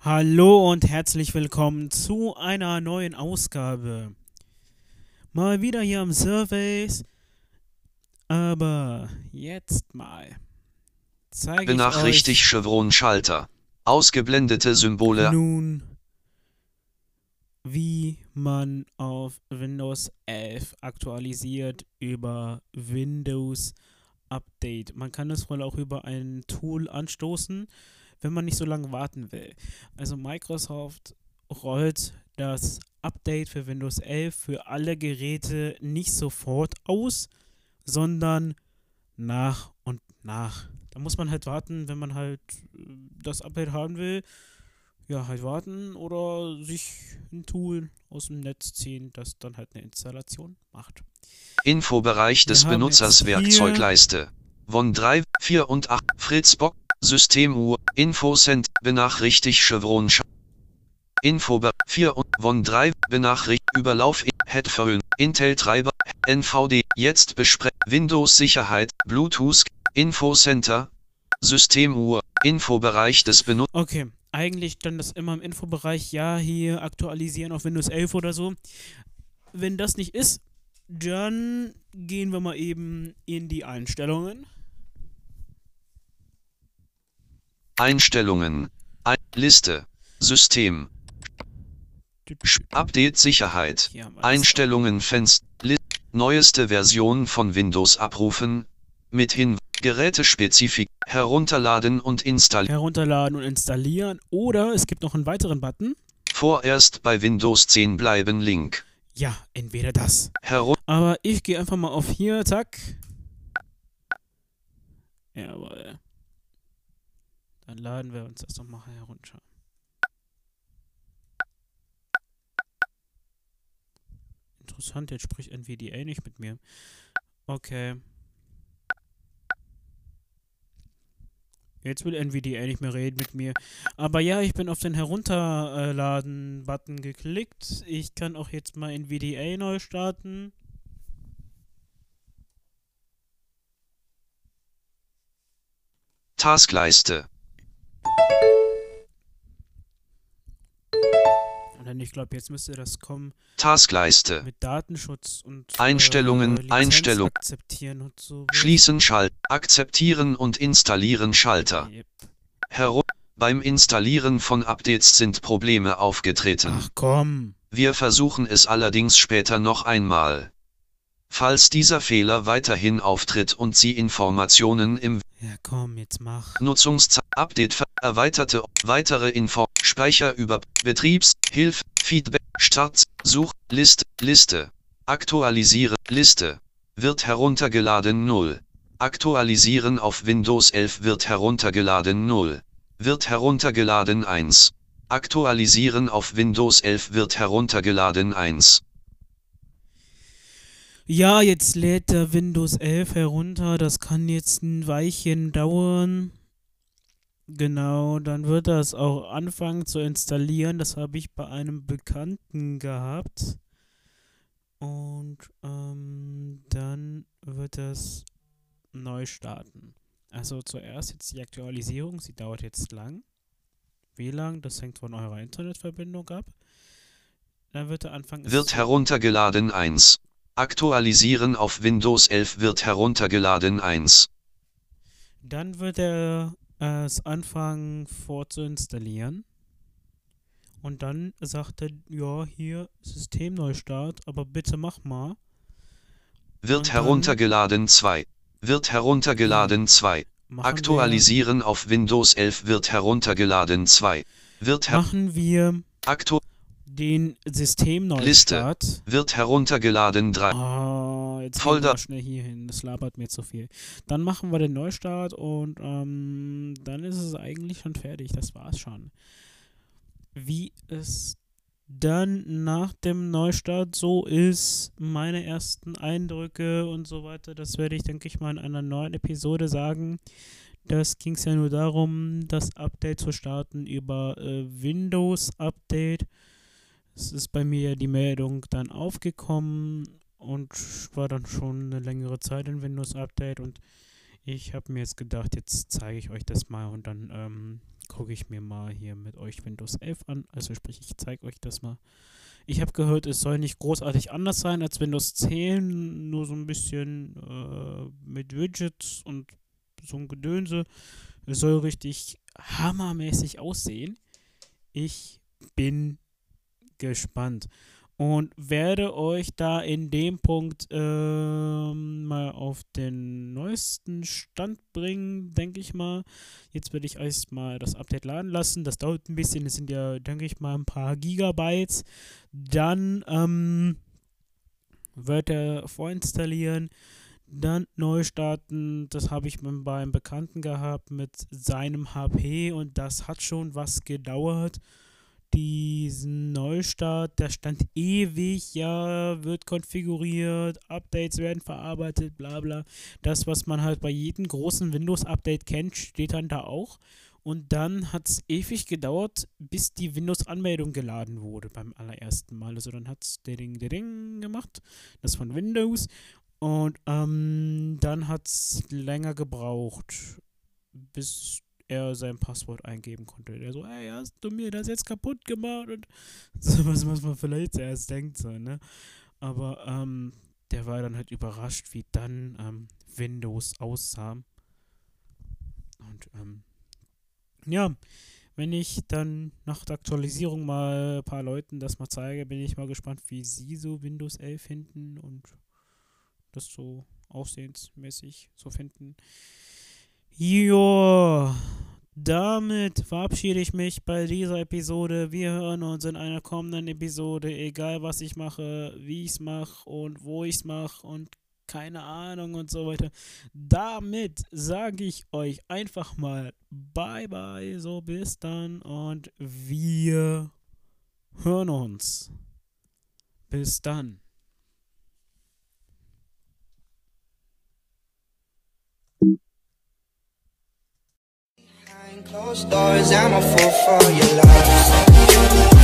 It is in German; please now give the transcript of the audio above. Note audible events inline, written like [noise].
Hallo und herzlich willkommen zu einer neuen Ausgabe. Mal wieder hier am Surface. Aber jetzt mal zeige ich Benachrichtigt euch Chevron-Schalter. Ausgeblendete Symbole. nun, wie man auf Windows 11 aktualisiert über Windows Update. Man kann es wohl auch über ein Tool anstoßen, wenn man nicht so lange warten will. Also Microsoft rollt das Update für Windows 11 für alle Geräte nicht sofort aus, sondern nach und nach. Da muss man halt warten, wenn man halt äh, das Update haben will. Ja, halt warten oder sich ein Tool aus dem Netz ziehen, das dann halt eine Installation macht. Infobereich des Benutzers Werkzeugleiste. Von 3, 4 und 8. Fritzbox. Systemuhr. Infocent. Benachrichtigt Chevron. Sch Infobe 4 und von 3. Benachrichtigt. Überlauf. Headphone. Intel Treiber. NVD. Jetzt besprechen. Windows Sicherheit. Bluetooth. Infocenter. Systemuhr. Infobereich des Benutzers. Okay, eigentlich stand das immer im Infobereich, ja, hier aktualisieren auf Windows 11 oder so. Wenn das nicht ist, dann gehen wir mal eben in die Einstellungen. Einstellungen. Ein Liste. System. Update Sicherheit. Einstellungen Fenster. Neueste Version von Windows abrufen. Mit Hin Gerätespezifik herunterladen und installieren. Herunterladen und installieren. Oder es gibt noch einen weiteren Button. Vorerst bei Windows 10 bleiben Link. Ja, entweder das. Herun Aber ich gehe einfach mal auf hier, zack. Jawohl. Dann laden wir uns das doch mal herunter. Interessant, jetzt spricht NVDA nicht mit mir. Okay. Jetzt will NVDA nicht mehr reden mit mir. Aber ja, ich bin auf den Herunterladen-Button geklickt. Ich kann auch jetzt mal NVDA neu starten. Taskleiste. Ich glaube, jetzt müsste das kommen Taskleiste. mit Datenschutz und Einstellungen, äh, Einstellung. akzeptieren und so. Schließen Schalt. Akzeptieren und installieren Schalter. Yep. Herun beim Installieren von Updates sind Probleme aufgetreten. Ach komm. Wir versuchen es allerdings später noch einmal. Falls dieser Fehler weiterhin auftritt und Sie Informationen im Ja komm. Nutzungszeit Update erweiterte weitere Info Speicher über Betriebs Hilf Feedback Start Such List Liste. Aktualisiere Liste. Wird heruntergeladen 0 Aktualisieren auf Windows 11 wird heruntergeladen 0 wird heruntergeladen 1 Aktualisieren auf Windows 11 wird heruntergeladen 1 Ja, jetzt lädt der Windows 11 herunter. Das kann jetzt ein Weilchen dauern. Genau, dann wird das auch anfangen zu installieren. Das habe ich bei einem Bekannten gehabt. Und ähm, dann wird das neu starten. Also zuerst jetzt die Aktualisierung. Sie dauert jetzt lang. Wie lang? Das hängt von eurer Internetverbindung ab. Dann wird er anfangen. Wird heruntergeladen 1. Aktualisieren auf Windows 11 wird heruntergeladen 1. Dann wird er es anfangen vorzuinstallieren. Und dann sagt er, ja, hier Systemneustart, aber bitte mach mal. Wird heruntergeladen 2. Wird heruntergeladen 2. Machen Aktualisieren auf Windows 11 wird heruntergeladen 2. Wird, Wir, her machen wir aktu den Systemneustart. wird heruntergeladen 3. Ah, jetzt gehen wir schnell hier hin. Das labert mir zu viel. Dann machen wir den Neustart und ähm, dann ist es eigentlich schon fertig. Das war's schon. Wie es dann nach dem Neustart so ist, meine ersten Eindrücke und so weiter, das werde ich, denke ich mal, in einer neuen Episode sagen. Das ging es ja nur darum, das Update zu starten über äh, Windows Update. es ist bei mir die Meldung dann aufgekommen und war dann schon eine längere Zeit in Windows Update und ich habe mir jetzt gedacht, jetzt zeige ich euch das mal und dann ähm, gucke ich mir mal hier mit euch Windows 11 an. Also sprich, ich zeige euch das mal. Ich habe gehört, es soll nicht großartig anders sein als Windows 10, nur so ein bisschen äh, mit Widgets und so ein Gedönse. Es soll richtig hammermäßig aussehen. Ich bin gespannt und werde euch da in dem Punkt ähm, mal auf den neuesten Stand bringen, denke ich mal. Jetzt werde ich erstmal das Update laden lassen. Das dauert ein bisschen, es sind ja, denke ich mal, ein paar Gigabytes. Dann ähm, wird er vorinstallieren, dann neu starten. Das habe ich bei einem Bekannten gehabt mit seinem HP und das hat schon was gedauert diesen Neustart, der stand ewig, ja, wird konfiguriert, Updates werden verarbeitet, bla bla. Das, was man halt bei jedem großen Windows-Update kennt, steht dann da auch. Und dann hat es ewig gedauert, bis die Windows-Anmeldung geladen wurde beim allerersten Mal. Also dann hat es Ding, Ding gemacht, das von Windows. Und ähm, dann hat es länger gebraucht, bis er sein Passwort eingeben konnte. Der so, ey, hast du mir das jetzt kaputt gemacht? Und [laughs] so was, man vielleicht zuerst denkt, so, ne? Aber ähm, der war dann halt überrascht, wie dann ähm, Windows aussah. Und ähm, ja, wenn ich dann nach der Aktualisierung mal ein paar Leuten das mal zeige, bin ich mal gespannt, wie sie so Windows 11 finden und das so aussehensmäßig so finden. Jo, damit verabschiede ich mich bei dieser Episode. Wir hören uns in einer kommenden Episode, egal was ich mache, wie ich es mache und wo ich es mache und keine Ahnung und so weiter. Damit sage ich euch einfach mal Bye bye, so bis dann und wir hören uns. Bis dann. Closed doors, I'm a fool for your love.